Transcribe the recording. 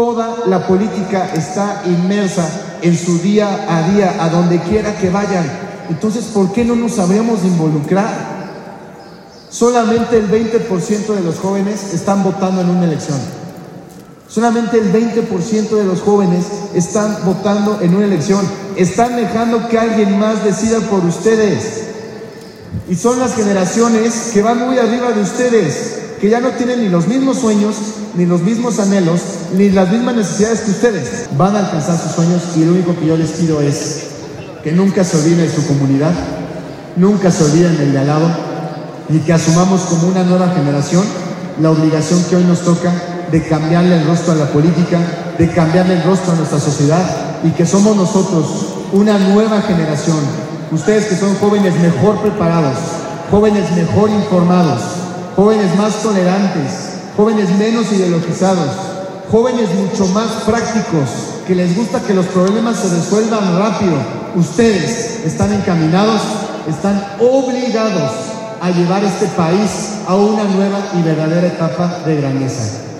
Toda la política está inmersa en su día a día, a donde quiera que vayan. Entonces, ¿por qué no nos habríamos involucrar? Solamente el 20% de los jóvenes están votando en una elección. Solamente el 20% de los jóvenes están votando en una elección. Están dejando que alguien más decida por ustedes. Y son las generaciones que van muy arriba de ustedes, que ya no tienen ni los mismos sueños, ni los mismos anhelos, ni las mismas necesidades que ustedes. Van a alcanzar sus sueños y lo único que yo les pido es que nunca se olviden de su comunidad, nunca se olviden del de al lado y que asumamos como una nueva generación la obligación que hoy nos toca de cambiarle el rostro a la política, de cambiarle el rostro a nuestra sociedad y que somos nosotros una nueva generación. Ustedes que son jóvenes mejor preparados, jóvenes mejor informados, jóvenes más tolerantes, jóvenes menos ideologizados, jóvenes mucho más prácticos, que les gusta que los problemas se resuelvan rápido. Ustedes están encaminados, están obligados a llevar este país a una nueva y verdadera etapa de grandeza.